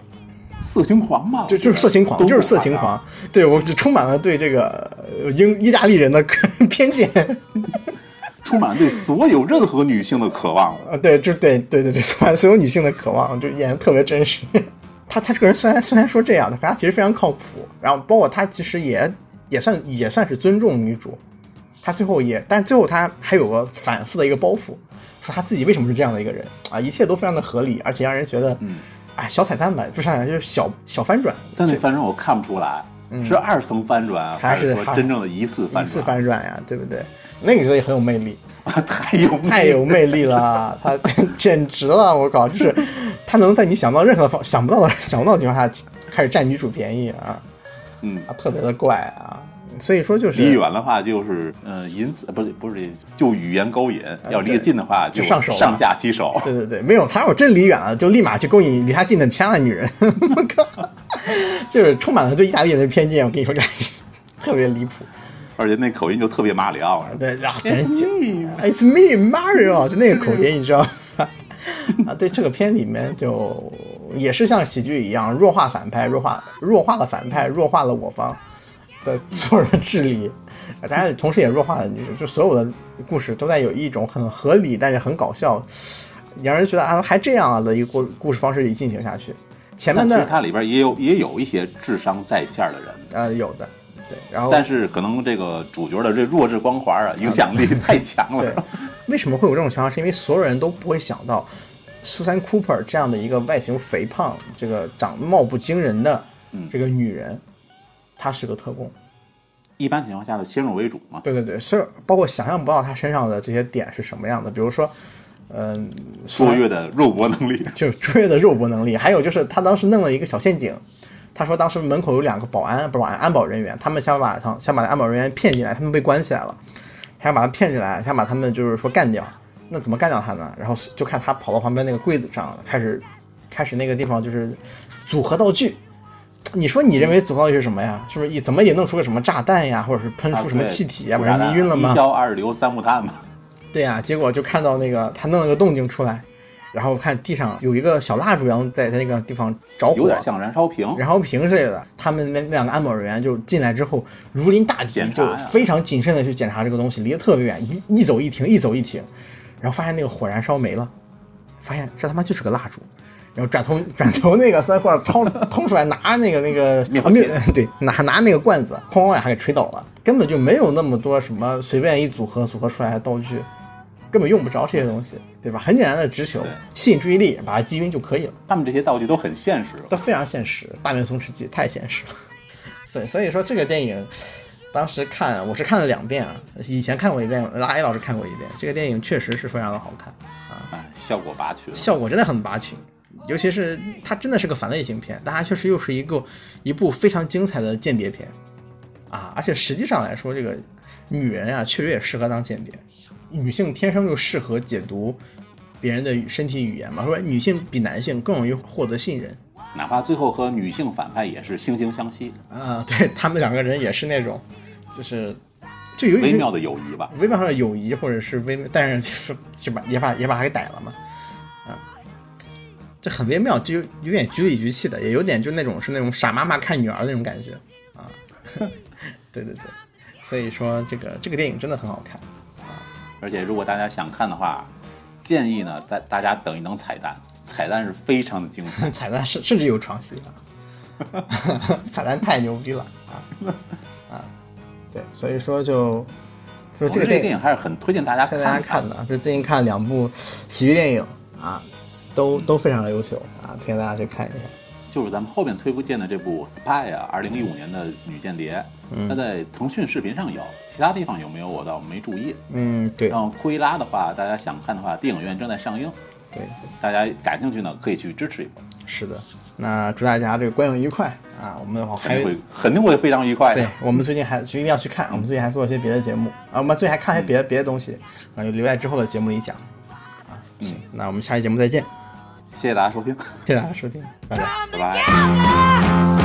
A: 色情狂嘛，
B: 就就是色情狂，就是色情狂。对我就充满了对这个呃英意大利人的 偏见。
A: 充满对所有任何女性的渴望。
B: 啊，对，就对对对对，充满所有女性的渴望，就演的特别真实。他他这个人虽然虽然说这样的，可他其实非常靠谱。然后包括他其实也也算也算是尊重女主。他最后也，但最后他还有个反复的一个包袱，说他自己为什么是这样的一个人啊？一切都非常的合理，而且让人觉得，
A: 嗯，
B: 哎，小彩蛋吧，不是小彩蛋，就是小小翻转。
A: 但那反转我看不出来，
B: 嗯
A: 是二层翻转啊，
B: 还是
A: 是说真正的一次翻转？
B: 一次翻转呀，对不对？那个角色也很有魅力，
A: 太有
B: 太有魅力了，他简直了，我靠！就是他能在你想不到任何方想不到的想不到的情况下开始占女主便宜啊，
A: 嗯。
B: 啊，特别的怪啊。所以说就是
A: 离远的话就是，嗯，淫词不是不是，就语言勾引；要离得近的话
B: 啊就上手
A: 上下其手。
B: 对对对，没有他要真离远了，就立马去勾引离他近的其他的女人，我靠，就是充满了对意大利人的偏见。我跟你说，这 特别离谱。
A: 而且那口音就特别马里奥。
B: 对啊，简直就 It's me Mario，就那个口音，你知道吗？啊，对，这个片里面就也是像喜剧一样弱化反派，弱化弱化了反派，弱化了我方。的所有人的智力，大家同时也弱化了，就是就所有的故事都在有一种很合理但是很搞笑，让人觉得啊还这样啊的一个故故事方式里进行下去。前面的
A: 它里边也有也有一些智商在线的人，
B: 呃有的，对，然后
A: 但是可能这个主角的这弱智光环啊，影响力太强
B: 对
A: 了。
B: 为什么会有这种情况？是因为所有人都不会想到，苏珊·库珀这样的一个外形肥胖、这个长貌不惊人的
A: 嗯
B: 这个女人，她是个特工。
A: 一般情况下的先入为主嘛，
B: 对对对，是包括想象不到他身上的这些点是什么样的，比如说，嗯、
A: 卓越的肉搏能力。
B: 就是卓越的肉搏能力，还有就是他当时弄了一个小陷阱，他说当时门口有两个保安，不是保安，安保人员，他们想把他想把安保人员骗进来，他们被关起来了，还想把他骗进来，想把他们就是说干掉，那怎么干掉他呢？然后就看他跑到旁边那个柜子上，开始开始那个地方就是组合道具。你说你认为组合道是什么呀？是不是也怎么也弄出个什么炸弹呀，或者是喷出什么气体呀，把人迷晕了吗
A: 一？硝二硫三木炭嘛，
B: 对呀、结果就看到那个他弄了个动静出来，然后看地上有一个小蜡烛一样在他那个地方着火，
A: 有点像燃烧瓶。
B: 燃烧瓶之类的。他们那那两个安保人员就进来之后如临大敌，就非常谨慎的去检查这个东西，离得特别远，一一走一停，一走一停，然后发现那个火燃烧没了，发现这他妈就是个蜡烛。然后转头 转头，那个三块掏掏出来拿那个那个啊 灭对拿拿那个罐子，哐哐两下给吹倒了，根本就没有那么多什么随便一组合组合出来的道具，根本用不着这些东西，对吧？很简单的直球吸引注意力，把它击晕就可以了。
A: 他们这些道具都很现实。
B: 都非常现实，大面松弛剂太现实了。所以所以说这个电影，当时看我是看了两遍啊，以前看过一遍，拉 A 老师看过一遍。这个电影确实是非常的好看啊，
A: 哎，效果拔群。
B: 效果真的很拔群，尤其是它真的是个反类型片，但它确实又是一个一部非常精彩的间谍片啊！而且实际上来说，这个女人啊，确实也适合当间谍，女性天生就适合解读别人的身体语言嘛，说女性比男性更容易获得信任。
A: 哪怕最后和女性反派也是惺惺相惜，
B: 啊，对他们两个人也是那种，就是就有
A: 微妙的友谊吧。
B: 微妙上的友谊，或者是微，但是就是就把也把也把他给逮了嘛，啊，这很微妙，就有有点局里局气的，也有点就那种是那种傻妈妈看女儿那种感觉啊，对对对，所以说这个这个电影真的很好看啊，
A: 而且如果大家想看的话，建议呢，大大家等一等彩蛋，彩蛋是非常的精彩。
B: 彩蛋甚甚至有床戏啊，彩蛋太牛逼了啊啊，对，所以说就所以这个电
A: 电影还是很推荐大家
B: 推荐大家
A: 看
B: 看的，这最近看两部喜剧电影啊，都都非常的优秀啊，推荐大家去看一下。
A: 就是咱们后面推荐的这部《Spy》啊，二零一五年的女间谍，
B: 嗯
A: 它在腾讯视频上有，其他地方有没有我倒没注意。
B: 嗯，对
A: 然后库伊拉的话，大家想看的话，电影院正在上映，
B: 对，
A: 大家感兴趣呢可以去支持一波，
B: 是的。那祝大家这个观影愉快啊！我们还有
A: 肯定会肯定会非常愉快
B: 对
A: 的。
B: 我们最近还就一定要去看，我们最近还做一些别的节目啊，我们最近还看一些别的别的东西啊，就留在之后的节目里讲啊。行，那我们下期节目再见，
A: 谢谢大家收听，
B: 谢谢大家收听，拜拜。
A: 拜拜。
C: together.